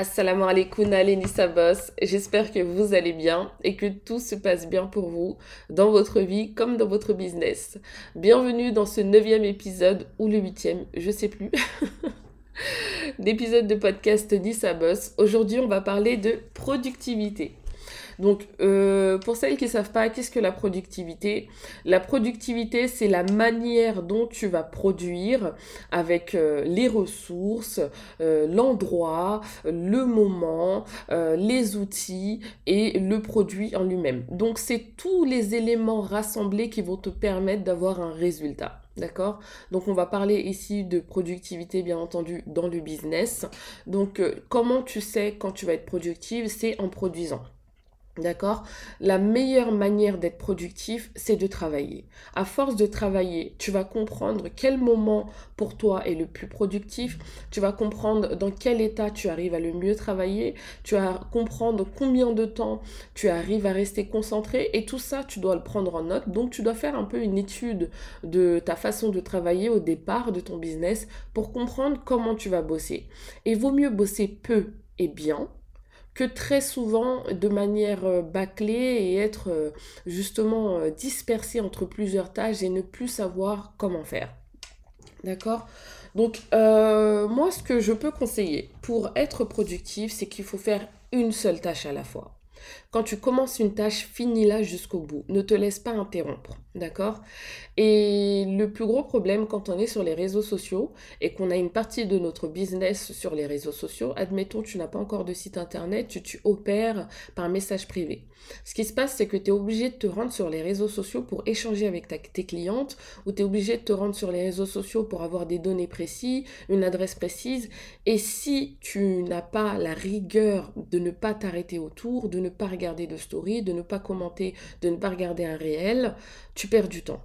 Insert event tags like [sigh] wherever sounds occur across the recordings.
Assalamu alaikum Nissa Boss, j'espère que vous allez bien et que tout se passe bien pour vous dans votre vie comme dans votre business. Bienvenue dans ce neuvième épisode ou le huitième, je sais plus, [laughs] d'épisode de podcast Nissa Boss. Aujourd'hui on va parler de productivité. Donc, euh, pour celles qui ne savent pas, qu'est-ce que la productivité? La productivité, c'est la manière dont tu vas produire avec euh, les ressources, euh, l'endroit, le moment, les outils et le produit en lui-même. Donc, c'est tous les éléments rassemblés qui vont te permettre d'avoir un résultat. D'accord? Donc on va parler ici de productivité bien entendu dans le business. Donc comment tu sais quand tu vas être productive? C'est en produisant. D'accord? La meilleure manière d'être productif, c'est de travailler. À force de travailler, tu vas comprendre quel moment pour toi est le plus productif, tu vas comprendre dans quel état tu arrives à le mieux travailler, tu vas comprendre combien de temps tu arrives à rester concentré et tout ça, tu dois le prendre en note. Donc tu dois faire un peu une étude de ta façon de travailler au départ de ton business pour comprendre comment tu vas bosser. Et vaut mieux bosser peu et bien que très souvent de manière euh, bâclée et être euh, justement euh, dispersé entre plusieurs tâches et ne plus savoir comment faire. D'accord? Donc moi ce que je peux conseiller pour être productif, c'est qu'il faut faire une seule tâche à la fois. Quand tu commences une tâche, finis-la jusqu'au bout. Ne te laisse pas interrompre. D'accord? Et le plus gros problème quand on est sur les réseaux sociaux et qu'on a une partie de notre business sur les réseaux sociaux, admettons tu n'as pas encore de site internet, tu, opères par message privé. Ce qui se passe, c'est que tu es obligé de te rendre sur les réseaux sociaux pour échanger avec tes clientes ou tu es obligé de te rendre sur les réseaux sociaux pour avoir des données précises, une adresse précise. Et si tu n'as pas la rigueur de ne pas t'arrêter autour, de ne pas de story, de ne pas commenter, de ne pas regarder un réel, tu perds du temps.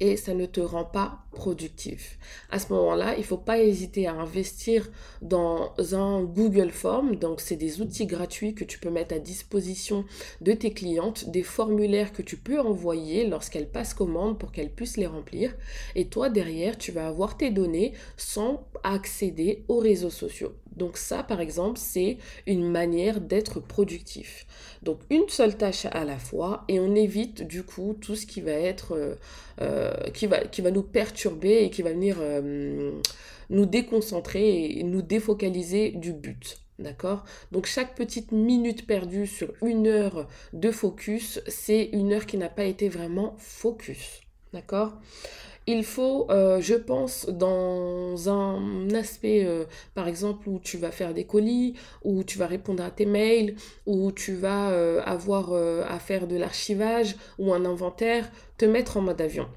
Et ça ne te rend pas productif. À ce moment-là, il ne faut pas hésiter à investir dans un Google Form. Donc, c'est des outils gratuits que tu peux mettre à disposition de tes clientes, des formulaires que tu peux envoyer lorsqu'elles passent commande pour qu'elles puissent les remplir. Et toi, derrière, tu vas avoir tes données sans accéder aux réseaux sociaux. Donc ça, par exemple, c'est une manière d'être productif. Donc une seule tâche à la fois et on évite du coup tout ce qui va être, euh, euh, qui, va, qui va nous perturber et qui va venir euh, nous déconcentrer et nous défocaliser du but. D'accord? Donc chaque petite minute perdue sur une heure de focus, c'est une heure qui n'a pas été vraiment focus. D'accord? Il faut, euh, je pense, dans un aspect, euh, par exemple, où tu vas faire des colis, où tu vas répondre à tes mails, où tu vas avoir à faire de l'archivage ou un inventaire, te mettre en mode avion.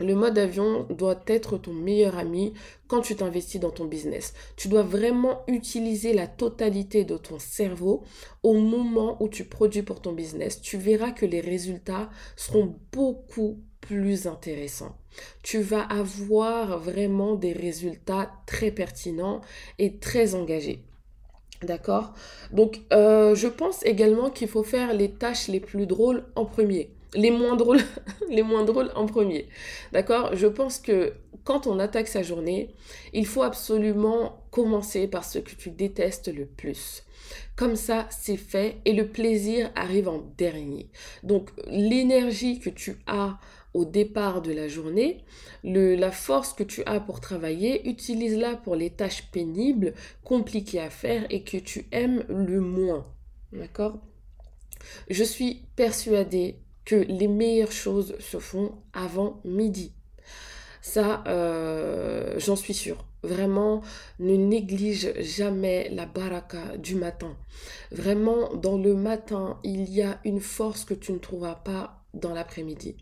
Le mode avion doit être ton meilleur ami quand tu t'investis dans ton business. Tu dois vraiment utiliser la totalité de ton cerveau au moment où tu produis pour ton business. Tu verras que les résultats seront beaucoup plus intéressants tu vas avoir vraiment des résultats très pertinents et très engagés. D'accord? Donc, euh, je pense également qu'il faut faire les tâches les plus drôles en premier. Les moins drôles, [laughs] les moins drôles en premier. D'accord? Je pense que quand on attaque sa journée, il faut absolument commencer par ce que tu détestes le plus. Comme ça, c'est fait et le plaisir arrive en dernier. Donc, l'énergie que tu as au départ de la journée, la force que tu as pour travailler, utilise-la pour les tâches pénibles, compliquées à faire et que tu aimes le moins. D'accord? Je suis persuadée que les meilleures choses se font avant midi. Ça, euh, j'en suis sûre. Vraiment, ne néglige jamais la baraka du matin. Vraiment, dans le matin, il y a une force que tu ne trouveras pas dans l'après-midi.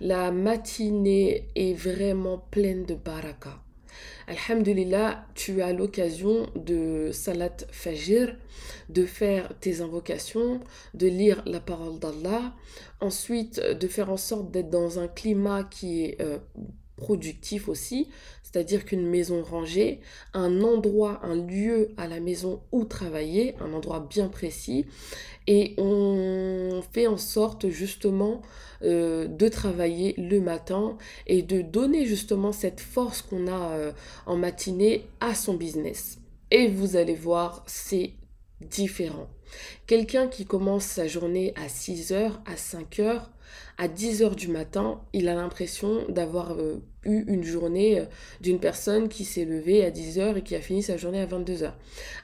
La matinée est vraiment pleine de baraka. Alhamdulillah, tu as l'occasion de salat fajr, de faire tes invocations, de lire la parole d'Allah, ensuite de faire en sorte d'être dans un climat qui est euh, productif aussi, c'est-à-dire qu'une maison rangée, un endroit, un lieu à la maison où travailler, un endroit bien précis, et on fait en sorte justement euh, de travailler le matin et de donner justement cette force qu'on a euh, en matinée à son business. Et vous allez voir, c'est différent. Quelqu'un qui commence sa journée à 6h, à 5h, à 10h du matin, il a l'impression d'avoir euh, eu une journée d'une personne qui s'est levée à 10h et qui a fini sa journée à 22h.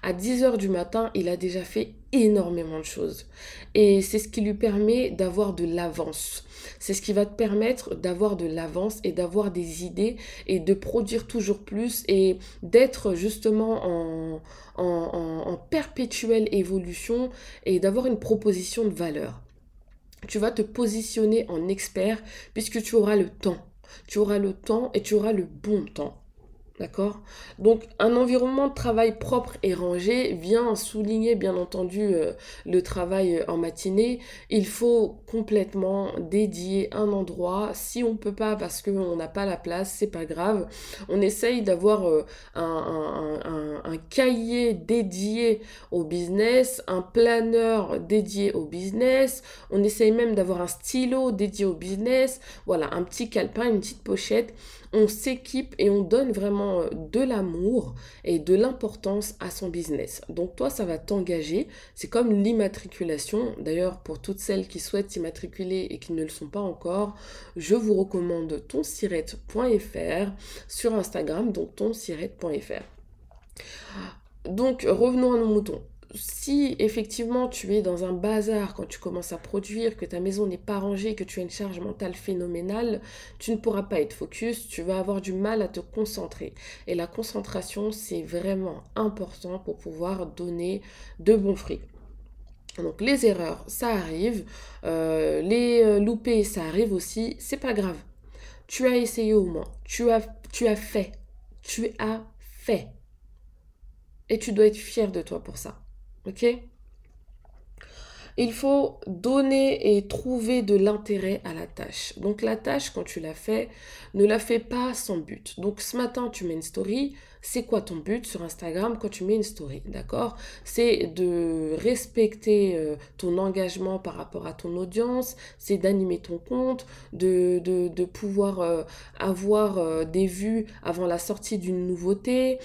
À 10h du matin, il a déjà fait énormément de choses. Et c'est ce qui lui permet d'avoir de l'avance. C'est ce qui va te permettre d'avoir de l'avance et d'avoir des idées et de produire toujours plus et d'être justement en, en, en perpétuelle évolution et d'avoir une proposition de valeur. Tu vas te positionner en expert puisque tu auras le temps. Tu auras le temps et tu auras le bon temps. D'accord? Donc un environnement de travail propre et rangé vient souligner bien entendu euh, le travail euh, en matinée. Il faut complètement dédier un endroit. Si on ne peut pas parce qu'on n'a pas la place, c'est pas grave. On essaye d'avoir euh, un, un, cahier dédié au business, un planeur dédié au business. On essaye même d'avoir un stylo dédié au business. Voilà, un petit calepin, une petite pochette on s'équipe et on donne vraiment euh, de l'amour et de l'importance à son business. Donc toi, ça va t'engager. C'est comme l'immatriculation. D'ailleurs, pour toutes celles qui souhaitent s'immatriculer et qui ne le sont pas encore, je vous recommande tonsirette.fr sur Instagram, donc tonsirette.fr. Donc revenons à nos moutons si effectivement tu es dans un bazar quand tu commences à produire, que ta maison n'est pas rangée, que tu as une charge mentale phénoménale, tu ne pourras pas être focus, tu vas avoir du mal à te concentrer. Et la concentration, c'est vraiment important pour pouvoir donner de bons fruits. Donc les erreurs, ça arrive. Euh, les euh, loupés, ça arrive aussi. C'est pas grave. Tu as essayé au moins. Tu as, tu as fait. Tu as fait. Et tu dois être fier de toi pour ça. Ok? Il faut donner et trouver de l'intérêt à la tâche. Donc la tâche, quand tu la fais, ne la fais pas sans but. Donc ce matin, tu mets une story, c'est quoi ton but sur Instagram quand tu mets une story, d'accord? C'est de respecter euh, ton engagement par rapport à ton audience, c'est d'animer ton compte, de, de, pouvoir euh, avoir euh, des vues avant la sortie d'une nouveauté.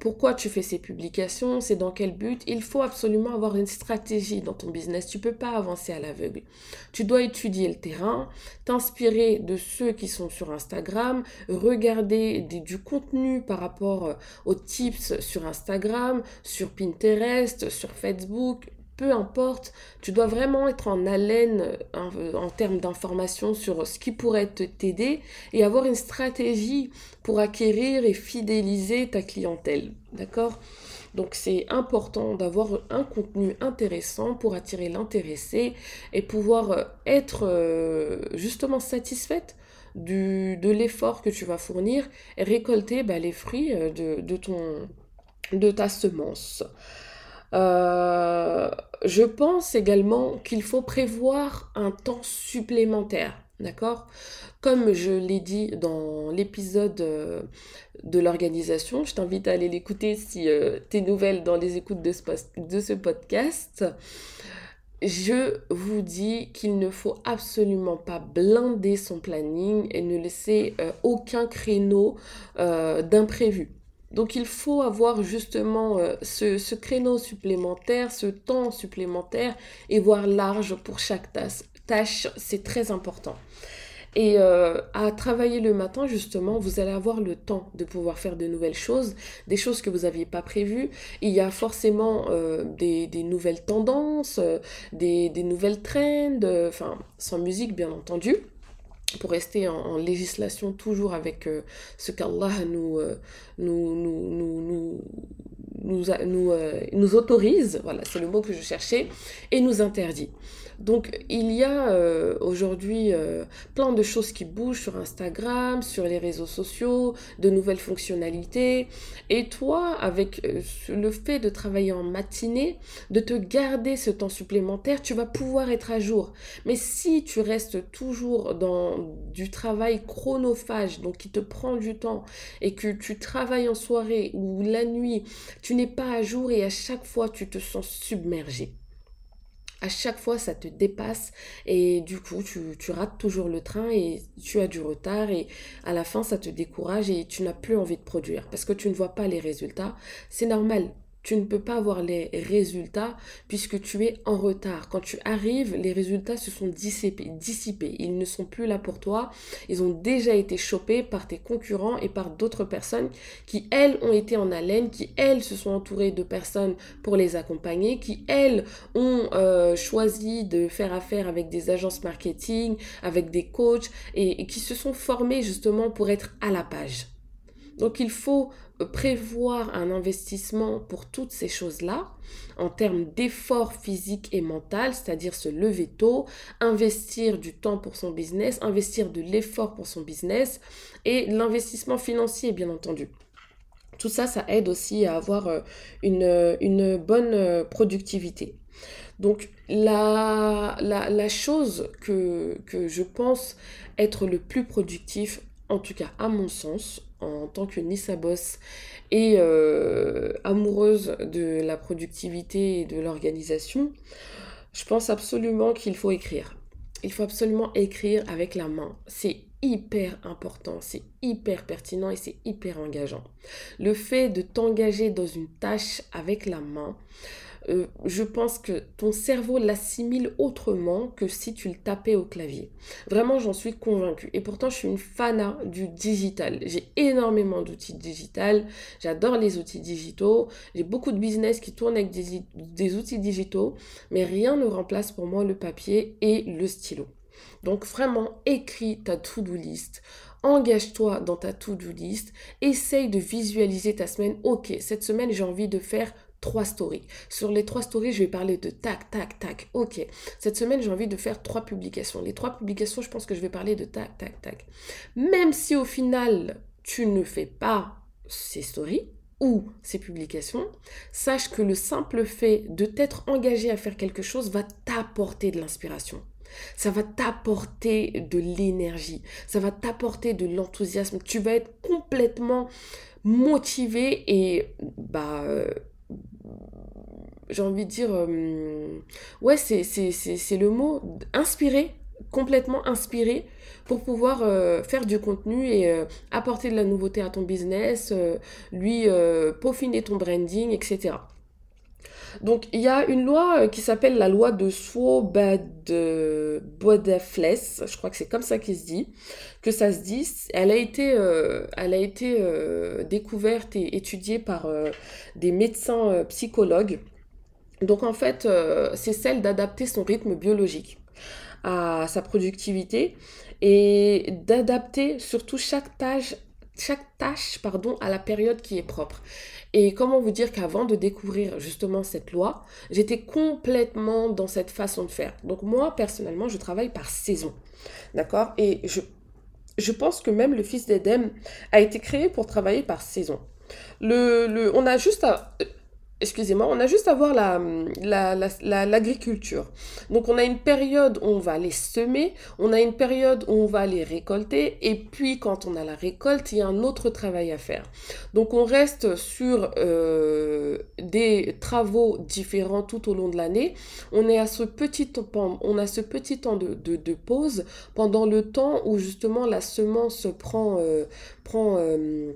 pourquoi tu fais ces publications C'est dans quel but? Il faut absolument avoir une stratégie dans ton business. Tu peux pas avancer à l'aveugle. Tu dois étudier le terrain, t'inspirer de ceux qui sont sur Instagram, regarder du contenu par rapport euh, aux tips sur Instagram, sur Pinterest, sur Facebook, peu importe, tu dois vraiment être en haleine euh, en, termes d'informations sur ce qui pourrait t'aider et avoir une stratégie pour acquérir et fidéliser ta clientèle. D'accord? Donc c'est important d'avoir un contenu intéressant pour attirer l'intéressé et pouvoir euh, être justement satisfaite de l'effort que tu vas fournir récolter bah, les fruits euh, de, ton, de ta semence. Euh, je pense également qu'il faut prévoir un temps supplémentaire. D'accord? Comme je l'ai dit dans l'épisode euh, de l'organisation, je t'invite à aller l'écouter si tu es nouvelle dans les écoutes de de ce podcast je vous dis qu'il ne faut absolument pas blinder son planning et ne laisser euh, aucun créneau euh, d'imprévu. Donc il faut avoir justement euh, ce, ce, créneau supplémentaire, ce temps supplémentaire et voir large pour chaque tâche. C'est très important. Et euh, à travailler le matin, justement, vous allez avoir le temps de pouvoir faire de nouvelles choses, des choses que vous n'aviez pas prévues. Il y a forcément euh, des, nouvelles tendances, euh, des, nouvelles trends, enfin, sans musique, bien entendu pour rester en, législation toujours avec ce qu'Allah nous, nous, nous, nous, nous, nous, nous autorise, voilà, c'est le mot que je cherchais, et nous interdit. Donc il y a euh, aujourd'hui euh, plein de choses qui bougent sur Instagram, sur les réseaux sociaux, de nouvelles fonctionnalités. Et toi, avec euh, le fait de travailler en matinée, de te garder ce temps supplémentaire, tu vas pouvoir être à jour. Mais si tu restes toujours dans du travail chronophage, donc qui te prend du temps, et que tu travailles en soirée ou la nuit, tu n'es pas à jour et à chaque fois tu te sens submergé. À chaque fois, ça te dépasse et du coup, tu, tu, rates toujours le train et tu as du retard et à la fin, ça te décourage et tu n'as plus envie de produire parce que tu ne vois pas les résultats. C'est normal tu ne peux pas avoir les résultats puisque tu es en retard. Quand tu arrives, les résultats se sont dissipés. Ils ne sont plus là pour toi. Ils ont déjà été chopés par tes concurrents et par d'autres personnes qui, elles, ont été en haleine, qui, elles, se sont entourées de personnes pour les accompagner, qui, elles, ont euh, choisi de faire affaire avec des agences marketing, avec des coachs et, et qui se sont formées justement pour être à la page. Donc il faut prévoir un investissement pour toutes ces choses-là en termes d'effort physique et mental, c'est-à-dire se lever tôt, investir du temps pour son business, investir de l'effort pour son business et l'investissement financier, bien entendu. Tout ça, ça aide aussi à avoir euh, une, bonne euh, productivité. Donc la, la, chose que je pense être le plus productif, en tout cas à mon sens, en tant que Nissa Boss et euh, amoureuse de la productivité et de l'organisation, je pense absolument qu'il faut écrire. Il faut absolument écrire avec la main. C'est hyper important, c'est hyper pertinent et c'est hyper engageant. Le fait de t'engager dans une tâche avec la main, euh, je pense que ton cerveau l'assimile autrement que si tu le tapais au clavier. Vraiment, j'en suis convaincue. Et pourtant, je suis une fana du digital. J'ai énormément d'outils digital. J'adore les outils digitaux. J'ai beaucoup de business qui tournent avec des outils digitaux. Mais rien ne remplace pour moi le papier et le stylo. Donc vraiment, écris ta to-do list. Engage-toi dans ta to-do list. Essaye de visualiser ta semaine. Ok, cette semaine, j'ai envie de faire trois stories. Sur les trois stories, je vais parler de tac, tac, tac. Ok. Cette semaine, j'ai envie de faire trois publications. Les trois publications, je pense que je vais parler de tac, tac, tac. Même si au final, tu ne fais pas ces stories ou ces publications, sache que le simple fait de t'être engagé à faire quelque chose va t'apporter de l'inspiration. Ça va t'apporter de l'énergie, ça va t'apporter de l'enthousiasme. Tu vas être complètement motivé et bah euh, j'ai envie de dire, euh, ouais, c'est, le mot, inspiré, complètement inspiré pour pouvoir euh, faire du contenu et apporter de la nouveauté à ton business, lui peaufiner ton branding, etc. Donc, il y a une loi qui s'appelle la loi de Swoboda-Bodafles, je crois que c'est comme ça qu'il se dit, que ça se dit. Elle a été, elle a été découverte et étudiée par des médecins psychologues donc en fait, euh, c'est celle d'adapter son rythme biologique à sa productivité et d'adapter surtout chaque tâche, chaque tâche pardon, à la période qui est propre. Et comment vous dire qu'avant de découvrir justement cette loi, j'étais complètement dans cette façon de faire. Donc moi, personnellement, je travaille par saison. D'accord? Et je, je pense que même le fils d'Edem a été créé pour travailler par saison. Le, on a juste à, excusez-moi, on a juste à voir l'agriculture. La, Donc on a une période où on va les semer, on a une période où on va les récolter, et puis quand on a la récolte, il y a un autre travail à faire. Donc on reste sur euh, des travaux différents tout au long de l'année. On est à ce petit temps, on a ce petit temps de, de, pause pendant le temps où justement la semence prend, euh, prend euh,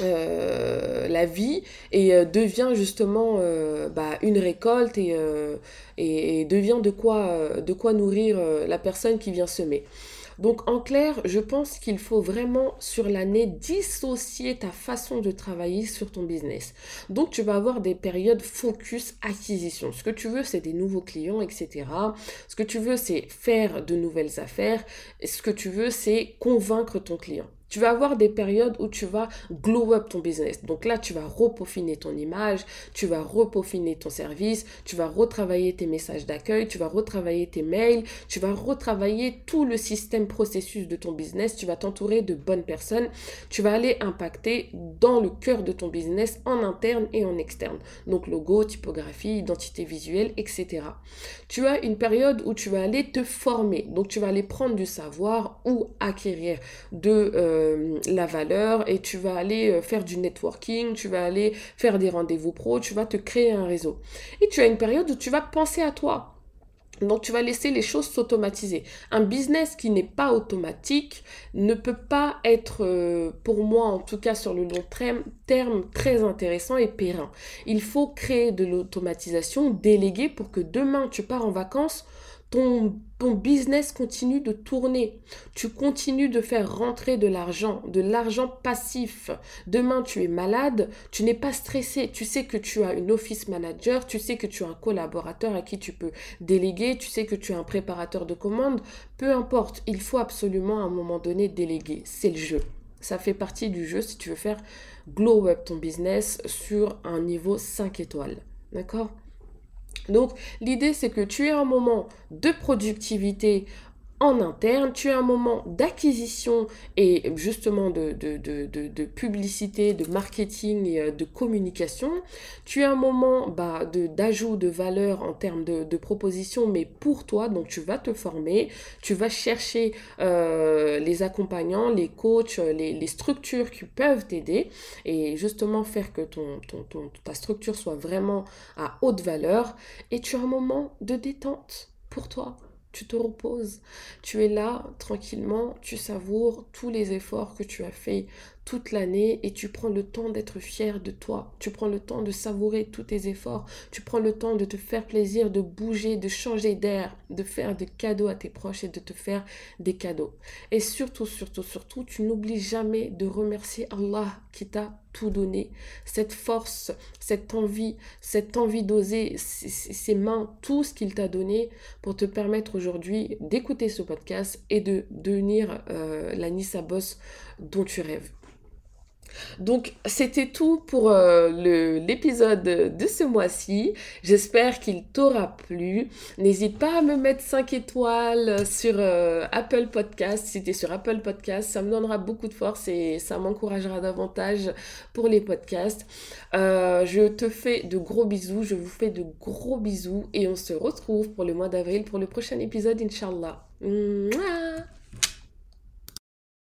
euh, la vie et euh, devient justement euh, bah, une récolte et, et, devient de quoi, de quoi nourrir la personne qui vient semer. Donc en clair, je pense qu'il faut vraiment sur l'année dissocier ta façon de travailler sur ton business. Donc tu vas avoir des périodes focus acquisition. Ce que tu veux, c'est des nouveaux clients, etc. Ce que tu veux, c'est faire de nouvelles affaires. Ce que tu veux, c'est convaincre ton client. Tu vas avoir des périodes où tu vas glow up ton business. Donc là, tu vas repaufiner ton image, tu vas repaufiner ton service, tu vas retravailler tes messages d'accueil, tu vas retravailler tes mails, tu vas retravailler tout le système processus de ton business, tu vas t'entourer de bonnes personnes, tu vas aller impacter dans le cœur de ton business en interne et en externe. Donc logo, typographie, identité visuelle, etc. Tu as une période où tu vas aller te former. Donc tu vas aller prendre du savoir ou acquérir de... Euh, euh, la valeur et tu vas aller euh, faire du networking, tu vas aller faire des rendez-vous pro, tu vas te créer un réseau. Et tu as une période où tu vas penser à toi. Donc tu vas laisser les choses s'automatiser. Un business qui n'est pas automatique ne peut pas être, euh, pour moi en tout cas sur le long terme, très intéressant et périn. Il faut créer de l'automatisation, déléguer pour que demain tu pars en vacances, ton, business continue de tourner. Tu continues de faire rentrer de l'argent, de l'argent passif. Demain, tu es malade, tu n'es pas stressé. Tu sais que tu as une office manager, tu sais que tu as un collaborateur à qui tu peux déléguer, tu sais que tu as un préparateur de commandes. Peu importe, il faut absolument à un moment donné déléguer. C'est le jeu. Ça fait partie du jeu si tu veux faire glow up ton business sur un niveau 5 étoiles. D'accord? Donc l'idée c'est que tu aies un moment de productivité en interne, tu as un moment d'acquisition et justement de, de, publicité, de marketing et euh, de communication, tu as un moment bah, d'ajout de, valeur en termes de, propositions, mais pour toi, donc tu vas te former, tu vas chercher euh, les accompagnants, les coachs, les, structures qui peuvent t'aider et justement faire que ton, ton, ta structure soit vraiment à haute valeur. Et tu as un moment de détente pour toi tu te reposes, tu es là tranquillement, tu savoures tous les efforts que tu as fait toute l'année et tu prends le temps d'être fier de toi. Tu prends le temps de savourer tous tes efforts. Tu prends le temps de te faire plaisir, de bouger, de changer d'air, de faire des cadeaux à tes proches et de te faire des cadeaux. Et surtout, surtout, surtout, tu n'oublies jamais de remercier Allah qui t'a tout donné. Cette force, cette envie, cette envie d'oser, ces mains, tout ce qu'il t'a donné pour te permettre aujourd'hui d'écouter ce podcast et de devenir euh, la Nissa Boss dont tu rêves. Donc c'était tout pour euh, l'épisode de ce mois-ci. J'espère qu'il t'aura plu. N'hésite pas à me mettre 5 étoiles sur euh, Apple Podcast. Si tu sur Apple Podcast, ça me donnera beaucoup de force et ça m'encouragera davantage pour les podcasts. Euh, je te fais de gros bisous. Je vous fais de gros bisous et on se retrouve pour le mois d'avril pour le prochain épisode, Inch'Allah.